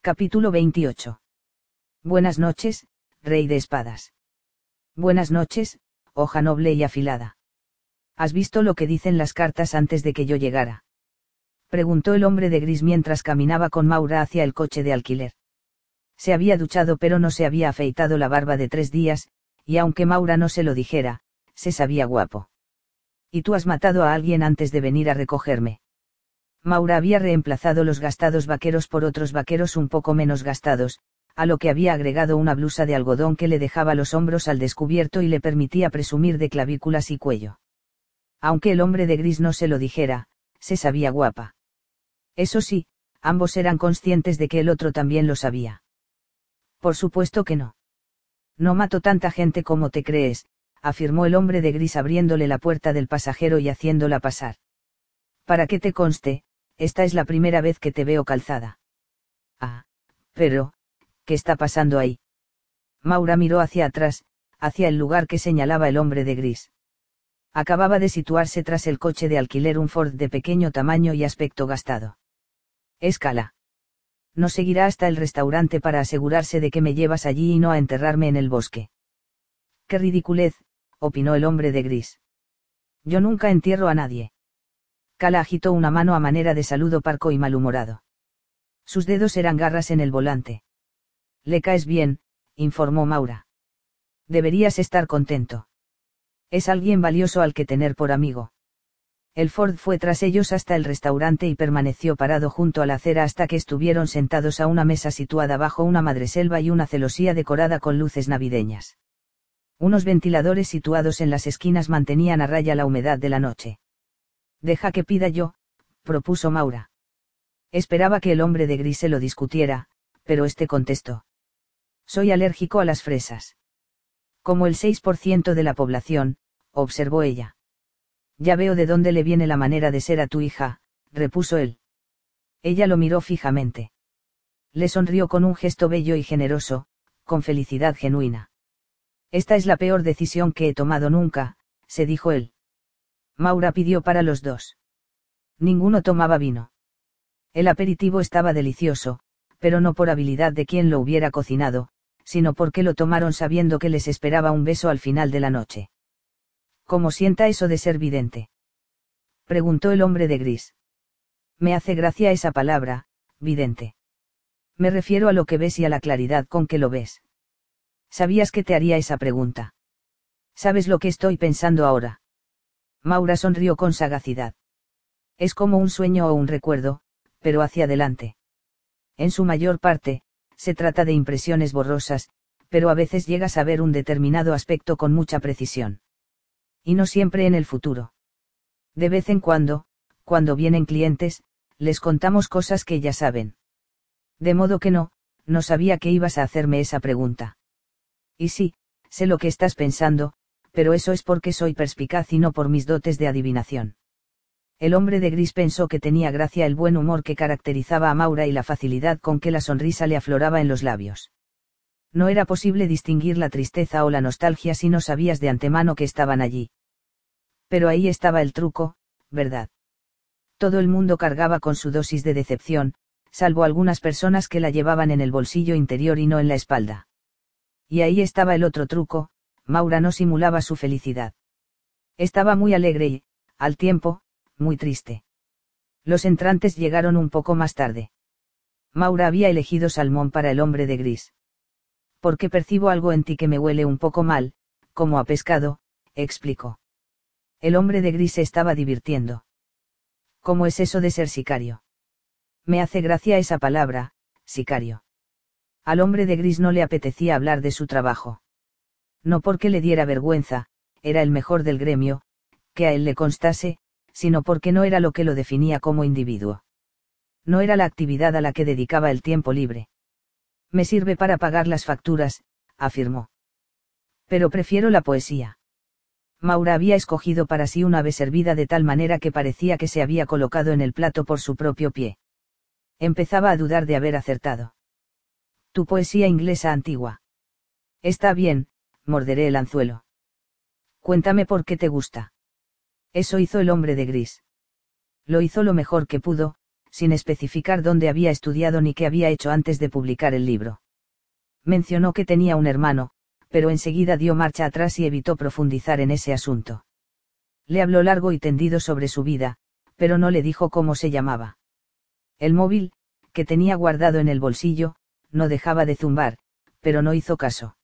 Capítulo 28. Buenas noches, Rey de Espadas. Buenas noches, hoja noble y afilada. ¿Has visto lo que dicen las cartas antes de que yo llegara? Preguntó el hombre de gris mientras caminaba con Maura hacia el coche de alquiler. Se había duchado pero no se había afeitado la barba de tres días, y aunque Maura no se lo dijera, se sabía guapo. Y tú has matado a alguien antes de venir a recogerme. Maura había reemplazado los gastados vaqueros por otros vaqueros un poco menos gastados, a lo que había agregado una blusa de algodón que le dejaba los hombros al descubierto y le permitía presumir de clavículas y cuello. Aunque el hombre de gris no se lo dijera, se sabía guapa. Eso sí, ambos eran conscientes de que el otro también lo sabía. Por supuesto que no. No mato tanta gente como te crees, afirmó el hombre de gris abriéndole la puerta del pasajero y haciéndola pasar. Para que te conste, esta es la primera vez que te veo calzada. Ah, pero, ¿qué está pasando ahí? Maura miró hacia atrás, hacia el lugar que señalaba el hombre de gris. Acababa de situarse tras el coche de alquiler un Ford de pequeño tamaño y aspecto gastado. Escala. No seguirá hasta el restaurante para asegurarse de que me llevas allí y no a enterrarme en el bosque. Qué ridiculez, opinó el hombre de gris. Yo nunca entierro a nadie. Cala agitó una mano a manera de saludo parco y malhumorado. Sus dedos eran garras en el volante. Le caes bien, informó Maura. Deberías estar contento. Es alguien valioso al que tener por amigo. El Ford fue tras ellos hasta el restaurante y permaneció parado junto a la acera hasta que estuvieron sentados a una mesa situada bajo una madreselva y una celosía decorada con luces navideñas. Unos ventiladores situados en las esquinas mantenían a raya la humedad de la noche. Deja que pida yo, propuso Maura. Esperaba que el hombre de gris se lo discutiera, pero este contestó. Soy alérgico a las fresas. Como el 6% de la población, observó ella. Ya veo de dónde le viene la manera de ser a tu hija, repuso él. Ella lo miró fijamente. Le sonrió con un gesto bello y generoso, con felicidad genuina. Esta es la peor decisión que he tomado nunca, se dijo él. Maura pidió para los dos. Ninguno tomaba vino. El aperitivo estaba delicioso, pero no por habilidad de quien lo hubiera cocinado, sino porque lo tomaron sabiendo que les esperaba un beso al final de la noche. ¿Cómo sienta eso de ser vidente? preguntó el hombre de gris. Me hace gracia esa palabra, vidente. Me refiero a lo que ves y a la claridad con que lo ves. Sabías que te haría esa pregunta. ¿Sabes lo que estoy pensando ahora? Maura sonrió con sagacidad. Es como un sueño o un recuerdo, pero hacia adelante. En su mayor parte, se trata de impresiones borrosas, pero a veces llegas a ver un determinado aspecto con mucha precisión. Y no siempre en el futuro. De vez en cuando, cuando vienen clientes, les contamos cosas que ya saben. De modo que no, no sabía que ibas a hacerme esa pregunta. Y sí, sé lo que estás pensando, pero eso es porque soy perspicaz y no por mis dotes de adivinación. El hombre de gris pensó que tenía gracia el buen humor que caracterizaba a Maura y la facilidad con que la sonrisa le afloraba en los labios. No era posible distinguir la tristeza o la nostalgia si no sabías de antemano que estaban allí. Pero ahí estaba el truco, ¿verdad? Todo el mundo cargaba con su dosis de decepción, salvo algunas personas que la llevaban en el bolsillo interior y no en la espalda. Y ahí estaba el otro truco, Maura no simulaba su felicidad. Estaba muy alegre y, al tiempo, muy triste. Los entrantes llegaron un poco más tarde. Maura había elegido salmón para el hombre de gris. Porque percibo algo en ti que me huele un poco mal, como a pescado, explicó. El hombre de gris se estaba divirtiendo. ¿Cómo es eso de ser sicario? Me hace gracia esa palabra, sicario. Al hombre de gris no le apetecía hablar de su trabajo. No porque le diera vergüenza, era el mejor del gremio, que a él le constase, sino porque no era lo que lo definía como individuo. No era la actividad a la que dedicaba el tiempo libre. Me sirve para pagar las facturas, afirmó. Pero prefiero la poesía. Maura había escogido para sí una ave servida de tal manera que parecía que se había colocado en el plato por su propio pie. Empezaba a dudar de haber acertado. Tu poesía inglesa antigua. Está bien, morderé el anzuelo. Cuéntame por qué te gusta. Eso hizo el hombre de gris. Lo hizo lo mejor que pudo, sin especificar dónde había estudiado ni qué había hecho antes de publicar el libro. Mencionó que tenía un hermano, pero enseguida dio marcha atrás y evitó profundizar en ese asunto. Le habló largo y tendido sobre su vida, pero no le dijo cómo se llamaba. El móvil, que tenía guardado en el bolsillo, no dejaba de zumbar, pero no hizo caso.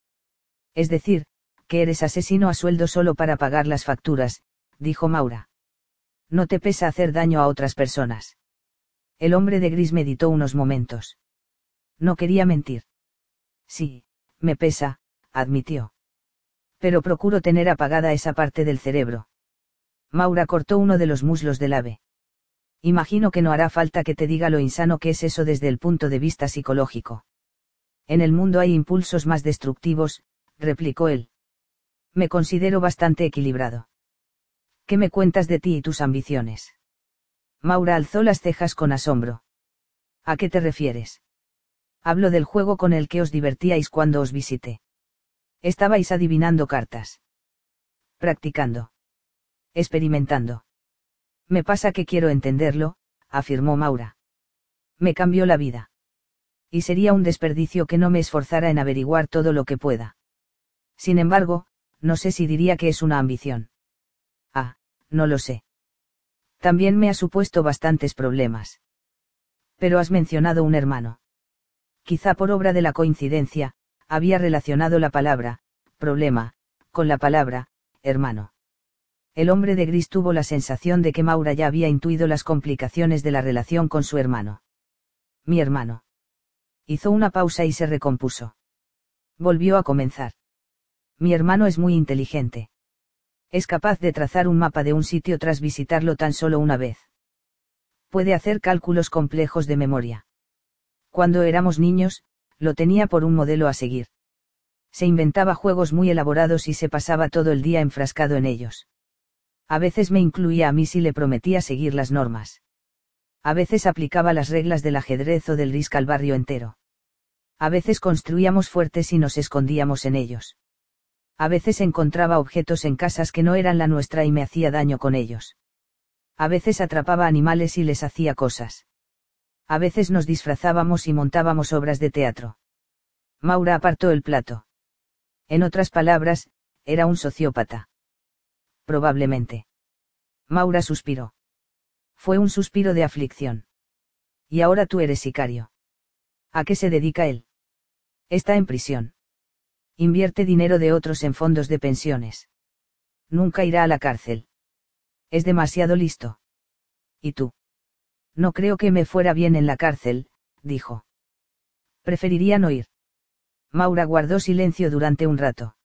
Es decir, que eres asesino a sueldo solo para pagar las facturas, dijo Maura. No te pesa hacer daño a otras personas. El hombre de gris meditó unos momentos. No quería mentir. Sí, me pesa, admitió. Pero procuro tener apagada esa parte del cerebro. Maura cortó uno de los muslos del ave. Imagino que no hará falta que te diga lo insano que es eso desde el punto de vista psicológico. En el mundo hay impulsos más destructivos, replicó él. Me considero bastante equilibrado. ¿Qué me cuentas de ti y tus ambiciones? Maura alzó las cejas con asombro. ¿A qué te refieres? Hablo del juego con el que os divertíais cuando os visité. Estabais adivinando cartas. Practicando. Experimentando. Me pasa que quiero entenderlo, afirmó Maura. Me cambió la vida. Y sería un desperdicio que no me esforzara en averiguar todo lo que pueda. Sin embargo, no sé si diría que es una ambición. Ah, no lo sé. También me ha supuesto bastantes problemas. Pero has mencionado un hermano. Quizá por obra de la coincidencia, había relacionado la palabra, problema, con la palabra, hermano. El hombre de gris tuvo la sensación de que Maura ya había intuido las complicaciones de la relación con su hermano. Mi hermano. Hizo una pausa y se recompuso. Volvió a comenzar. Mi hermano es muy inteligente. Es capaz de trazar un mapa de un sitio tras visitarlo tan solo una vez. Puede hacer cálculos complejos de memoria. Cuando éramos niños, lo tenía por un modelo a seguir. Se inventaba juegos muy elaborados y se pasaba todo el día enfrascado en ellos. A veces me incluía a mí si le prometía seguir las normas. A veces aplicaba las reglas del ajedrez o del risca al barrio entero. A veces construíamos fuertes y nos escondíamos en ellos. A veces encontraba objetos en casas que no eran la nuestra y me hacía daño con ellos. A veces atrapaba animales y les hacía cosas. A veces nos disfrazábamos y montábamos obras de teatro. Maura apartó el plato. En otras palabras, era un sociópata. Probablemente. Maura suspiró. Fue un suspiro de aflicción. Y ahora tú eres sicario. ¿A qué se dedica él? Está en prisión. Invierte dinero de otros en fondos de pensiones. Nunca irá a la cárcel. Es demasiado listo. ¿Y tú? No creo que me fuera bien en la cárcel, dijo. Preferiría no ir. Maura guardó silencio durante un rato.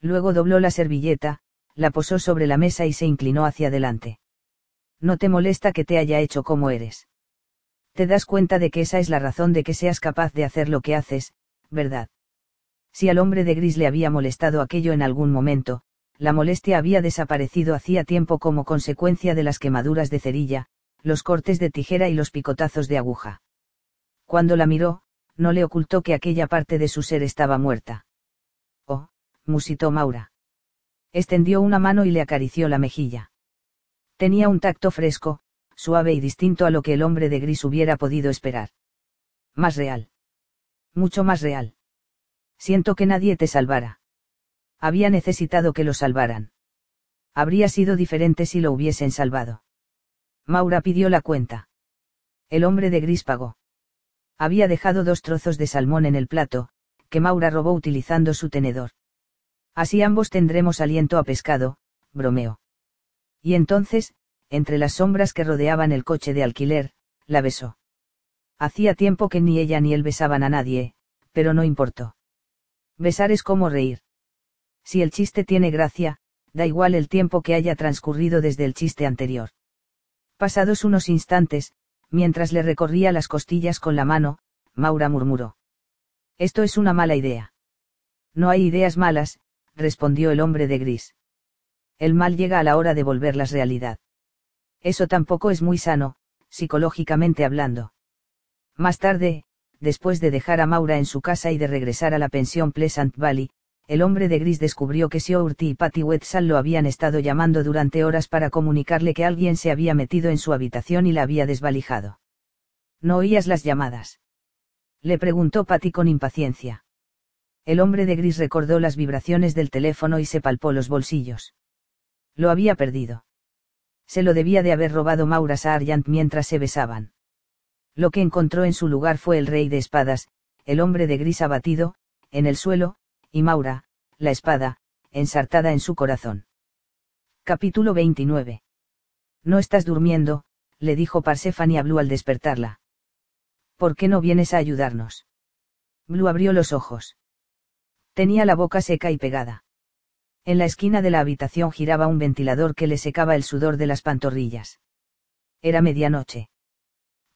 Luego dobló la servilleta, la posó sobre la mesa y se inclinó hacia adelante. No te molesta que te haya hecho como eres. Te das cuenta de que esa es la razón de que seas capaz de hacer lo que haces, ¿verdad? Si al hombre de gris le había molestado aquello en algún momento, la molestia había desaparecido hacía tiempo como consecuencia de las quemaduras de cerilla, los cortes de tijera y los picotazos de aguja. Cuando la miró, no le ocultó que aquella parte de su ser estaba muerta. Oh, musitó Maura. Extendió una mano y le acarició la mejilla. Tenía un tacto fresco, suave y distinto a lo que el hombre de gris hubiera podido esperar. Más real. Mucho más real. Siento que nadie te salvara. Había necesitado que lo salvaran. Habría sido diferente si lo hubiesen salvado. Maura pidió la cuenta. El hombre de gris pagó. Había dejado dos trozos de salmón en el plato, que Maura robó utilizando su tenedor. Así ambos tendremos aliento a pescado, bromeó. Y entonces, entre las sombras que rodeaban el coche de alquiler, la besó. Hacía tiempo que ni ella ni él besaban a nadie, pero no importó. Besar es como reír. Si el chiste tiene gracia, da igual el tiempo que haya transcurrido desde el chiste anterior. Pasados unos instantes, mientras le recorría las costillas con la mano, Maura murmuró. Esto es una mala idea. No hay ideas malas, respondió el hombre de gris. El mal llega a la hora de volverlas realidad. Eso tampoco es muy sano, psicológicamente hablando. Más tarde, después de dejar a Maura en su casa y de regresar a la pensión Pleasant Valley, el hombre de gris descubrió que Siouti y Patty Wetzel lo habían estado llamando durante horas para comunicarle que alguien se había metido en su habitación y la había desvalijado. ¿No oías las llamadas? Le preguntó Patty con impaciencia. El hombre de gris recordó las vibraciones del teléfono y se palpó los bolsillos. Lo había perdido. Se lo debía de haber robado Maura Sargent mientras se besaban. Lo que encontró en su lugar fue el rey de espadas, el hombre de gris abatido, en el suelo, y Maura, la espada, ensartada en su corazón. Capítulo 29. No estás durmiendo, le dijo Parséfani a Blue al despertarla. ¿Por qué no vienes a ayudarnos? Blue abrió los ojos. Tenía la boca seca y pegada. En la esquina de la habitación giraba un ventilador que le secaba el sudor de las pantorrillas. Era medianoche.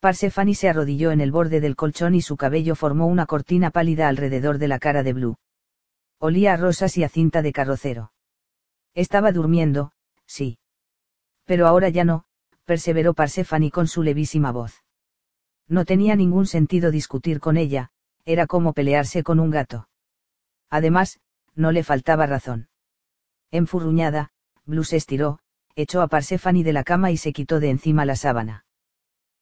Parséfani se arrodilló en el borde del colchón y su cabello formó una cortina pálida alrededor de la cara de Blue. Olía a rosas y a cinta de carrocero. Estaba durmiendo, sí. Pero ahora ya no, perseveró Parséfani con su levísima voz. No tenía ningún sentido discutir con ella, era como pelearse con un gato. Además, no le faltaba razón. Enfurruñada, Blue se estiró, echó a Parséfani de la cama y se quitó de encima la sábana.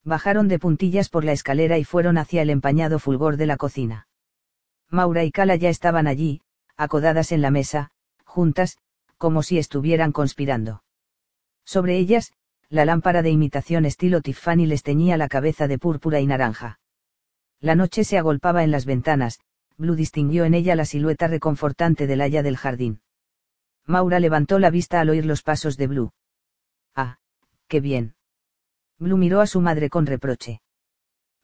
Bajaron de puntillas por la escalera y fueron hacia el empañado fulgor de la cocina. Maura y Cala ya estaban allí, acodadas en la mesa, juntas, como si estuvieran conspirando. Sobre ellas, la lámpara de imitación estilo Tiffany les teñía la cabeza de púrpura y naranja. La noche se agolpaba en las ventanas, Blue distinguió en ella la silueta reconfortante del haya del jardín. Maura levantó la vista al oír los pasos de Blue. Ah, qué bien. Blue miró a su madre con reproche.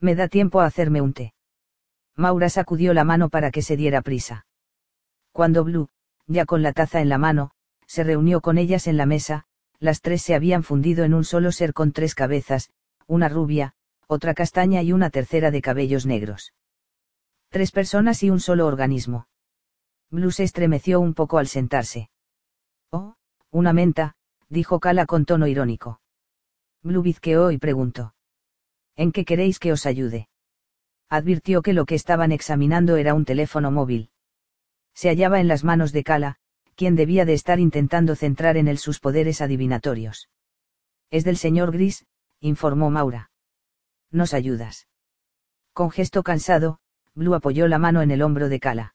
Me da tiempo a hacerme un té. Maura sacudió la mano para que se diera prisa. Cuando Blue, ya con la taza en la mano, se reunió con ellas en la mesa, las tres se habían fundido en un solo ser con tres cabezas, una rubia, otra castaña y una tercera de cabellos negros. Tres personas y un solo organismo. Blue se estremeció un poco al sentarse. Oh, una menta, dijo Cala con tono irónico. Blue bizqueó y preguntó. ¿En qué queréis que os ayude? Advirtió que lo que estaban examinando era un teléfono móvil se hallaba en las manos de Cala, quien debía de estar intentando centrar en él sus poderes adivinatorios. Es del señor Gris, informó Maura. Nos ayudas. Con gesto cansado, Blue apoyó la mano en el hombro de Cala.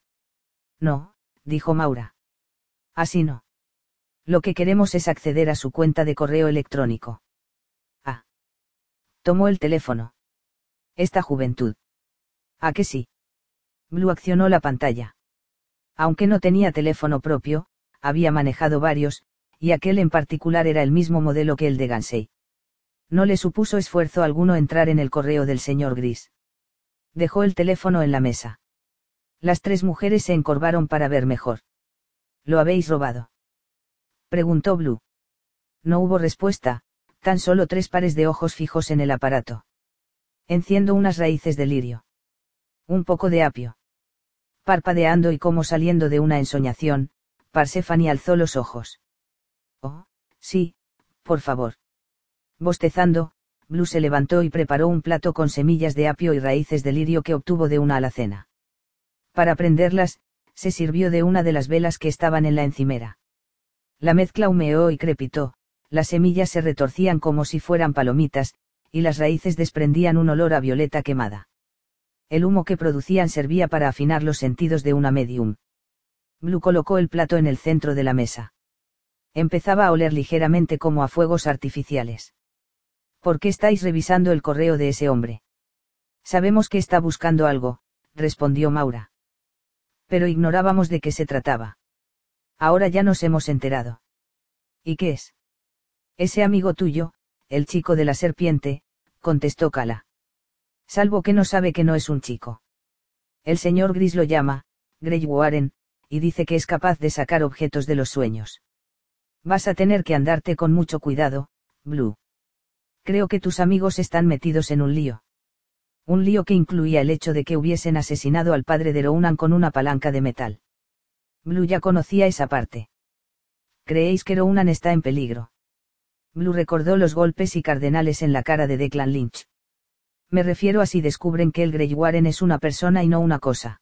No, dijo Maura. Así no. Lo que queremos es acceder a su cuenta de correo electrónico. Tomó el teléfono. Esta juventud. ¿A que sí? Blue accionó la pantalla. Aunque no tenía teléfono propio, había manejado varios, y aquel en particular era el mismo modelo que el de Gansey. No le supuso esfuerzo alguno entrar en el correo del señor Gris. Dejó el teléfono en la mesa. Las tres mujeres se encorvaron para ver mejor. ¿Lo habéis robado? Preguntó Blue. No hubo respuesta, tan solo tres pares de ojos fijos en el aparato. Enciendo unas raíces de lirio. Un poco de apio parpadeando y como saliendo de una ensoñación, Parsefani alzó los ojos. Oh, sí, por favor. Bostezando, Blue se levantó y preparó un plato con semillas de apio y raíces de lirio que obtuvo de una alacena. Para prenderlas, se sirvió de una de las velas que estaban en la encimera. La mezcla humeó y crepitó, las semillas se retorcían como si fueran palomitas, y las raíces desprendían un olor a violeta quemada el humo que producían servía para afinar los sentidos de una medium. Blue colocó el plato en el centro de la mesa. Empezaba a oler ligeramente como a fuegos artificiales. ¿Por qué estáis revisando el correo de ese hombre? Sabemos que está buscando algo, respondió Maura. Pero ignorábamos de qué se trataba. Ahora ya nos hemos enterado. ¿Y qué es? Ese amigo tuyo, el chico de la serpiente, contestó Cala salvo que no sabe que no es un chico. El señor Gris lo llama, Grey Warren, y dice que es capaz de sacar objetos de los sueños. Vas a tener que andarte con mucho cuidado, Blue. Creo que tus amigos están metidos en un lío. Un lío que incluía el hecho de que hubiesen asesinado al padre de Rounan con una palanca de metal. Blue ya conocía esa parte. ¿Creéis que Rounan está en peligro? Blue recordó los golpes y cardenales en la cara de Declan Lynch. Me refiero a si descubren que el Grey Warren es una persona y no una cosa.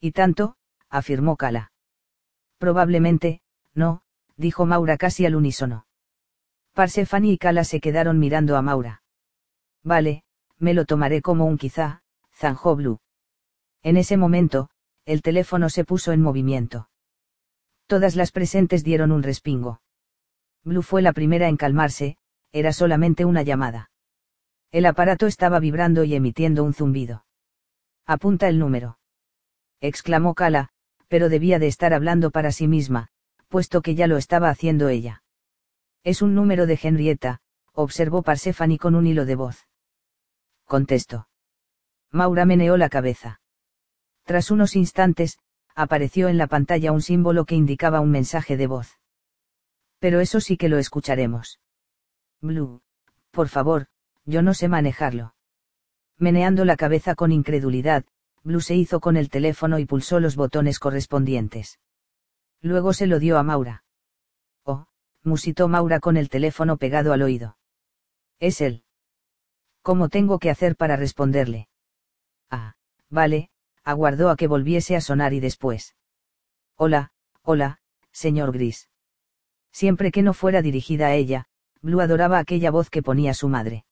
Y tanto, afirmó Kala. Probablemente, no, dijo Maura casi al unísono. Parsefani y Kala se quedaron mirando a Maura. Vale, me lo tomaré como un quizá, zanjó Blue. En ese momento, el teléfono se puso en movimiento. Todas las presentes dieron un respingo. Blue fue la primera en calmarse, era solamente una llamada. El aparato estaba vibrando y emitiendo un zumbido. Apunta el número. exclamó Kala, pero debía de estar hablando para sí misma, puesto que ya lo estaba haciendo ella. Es un número de Henrietta, observó Parsefani con un hilo de voz. Contestó. Maura meneó la cabeza. Tras unos instantes, apareció en la pantalla un símbolo que indicaba un mensaje de voz. Pero eso sí que lo escucharemos. Blue, por favor, yo no sé manejarlo. Meneando la cabeza con incredulidad, Blue se hizo con el teléfono y pulsó los botones correspondientes. Luego se lo dio a Maura. Oh, musitó Maura con el teléfono pegado al oído. Es él. ¿Cómo tengo que hacer para responderle? Ah, vale, aguardó a que volviese a sonar y después. Hola, hola, señor Gris. Siempre que no fuera dirigida a ella, Blue adoraba aquella voz que ponía su madre.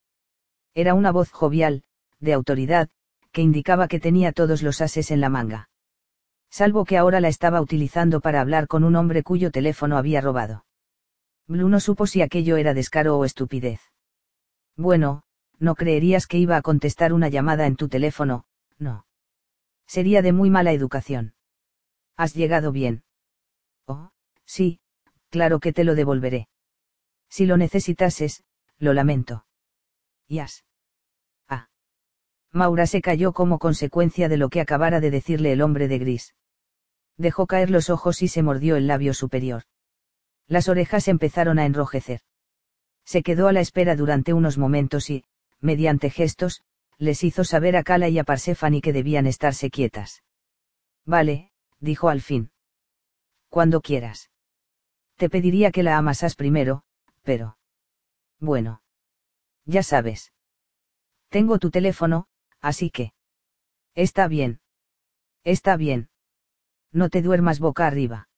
Era una voz jovial, de autoridad, que indicaba que tenía todos los ases en la manga. Salvo que ahora la estaba utilizando para hablar con un hombre cuyo teléfono había robado. Blue no supo si aquello era descaro o estupidez. Bueno, no creerías que iba a contestar una llamada en tu teléfono, no. Sería de muy mala educación. ¿Has llegado bien? Oh, sí, claro que te lo devolveré. Si lo necesitases, lo lamento. Yas. Maura se cayó como consecuencia de lo que acabara de decirle el hombre de gris. Dejó caer los ojos y se mordió el labio superior. Las orejas empezaron a enrojecer. Se quedó a la espera durante unos momentos y, mediante gestos, les hizo saber a Kala y a Parsefani que debían estarse quietas. Vale, dijo al fin. Cuando quieras. Te pediría que la amasas primero, pero... Bueno. Ya sabes. Tengo tu teléfono, así que... Está bien. Está bien. No te duermas boca arriba.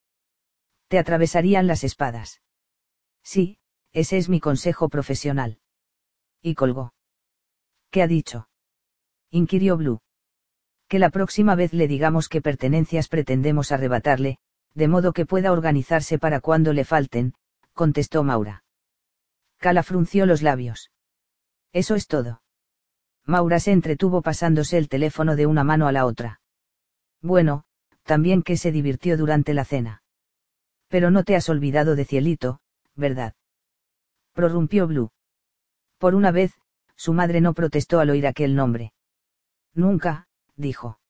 Te atravesarían las espadas. Sí, ese es mi consejo profesional. Y colgó. ¿Qué ha dicho? inquirió Blue. Que la próxima vez le digamos qué pertenencias pretendemos arrebatarle, de modo que pueda organizarse para cuando le falten, contestó Maura. Cala frunció los labios. Eso es todo. Maura se entretuvo pasándose el teléfono de una mano a la otra. Bueno, también que se divirtió durante la cena. Pero no te has olvidado de Cielito, ¿verdad? Prorrumpió Blue. Por una vez, su madre no protestó al oír aquel nombre. Nunca, dijo.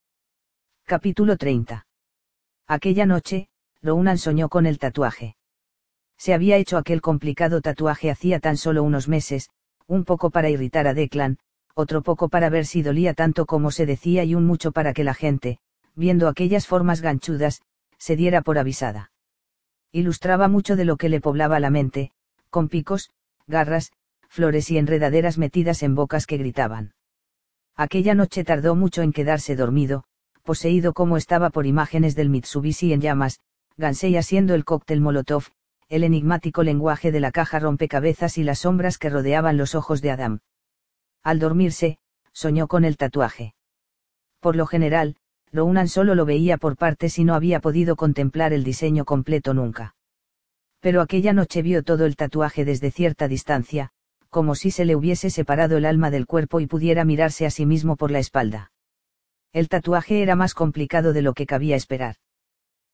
Capítulo 30. Aquella noche, Rounan soñó con el tatuaje. Se había hecho aquel complicado tatuaje hacía tan solo unos meses, un poco para irritar a Declan, otro poco para ver si dolía tanto como se decía y un mucho para que la gente, viendo aquellas formas ganchudas, se diera por avisada. Ilustraba mucho de lo que le poblaba la mente, con picos, garras, flores y enredaderas metidas en bocas que gritaban. Aquella noche tardó mucho en quedarse dormido, poseído como estaba por imágenes del Mitsubishi en llamas, Gansei haciendo el cóctel Molotov, el enigmático lenguaje de la caja rompecabezas y las sombras que rodeaban los ojos de Adam. Al dormirse, soñó con el tatuaje. Por lo general, Rounan solo lo veía por partes y no había podido contemplar el diseño completo nunca. Pero aquella noche vio todo el tatuaje desde cierta distancia, como si se le hubiese separado el alma del cuerpo y pudiera mirarse a sí mismo por la espalda. El tatuaje era más complicado de lo que cabía esperar.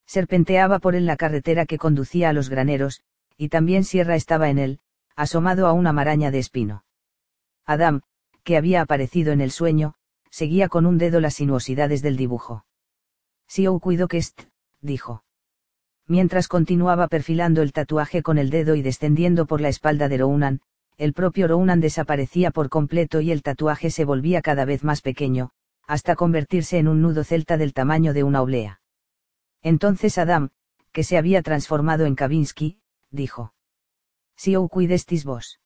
Serpenteaba por él la carretera que conducía a los graneros, y también Sierra estaba en él, asomado a una maraña de espino. Adam, que había aparecido en el sueño, seguía con un dedo las sinuosidades del dibujo. Si o cuido que est, dijo. Mientras continuaba perfilando el tatuaje con el dedo y descendiendo por la espalda de Rounan, el propio Rounan desaparecía por completo y el tatuaje se volvía cada vez más pequeño, hasta convertirse en un nudo celta del tamaño de una oblea. Entonces Adam, que se había transformado en Kavinsky, dijo. Si ou cuidestis vos.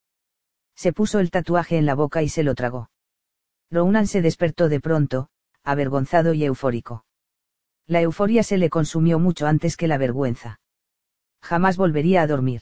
Se puso el tatuaje en la boca y se lo tragó. Rounan se despertó de pronto, avergonzado y eufórico. La euforia se le consumió mucho antes que la vergüenza. Jamás volvería a dormir.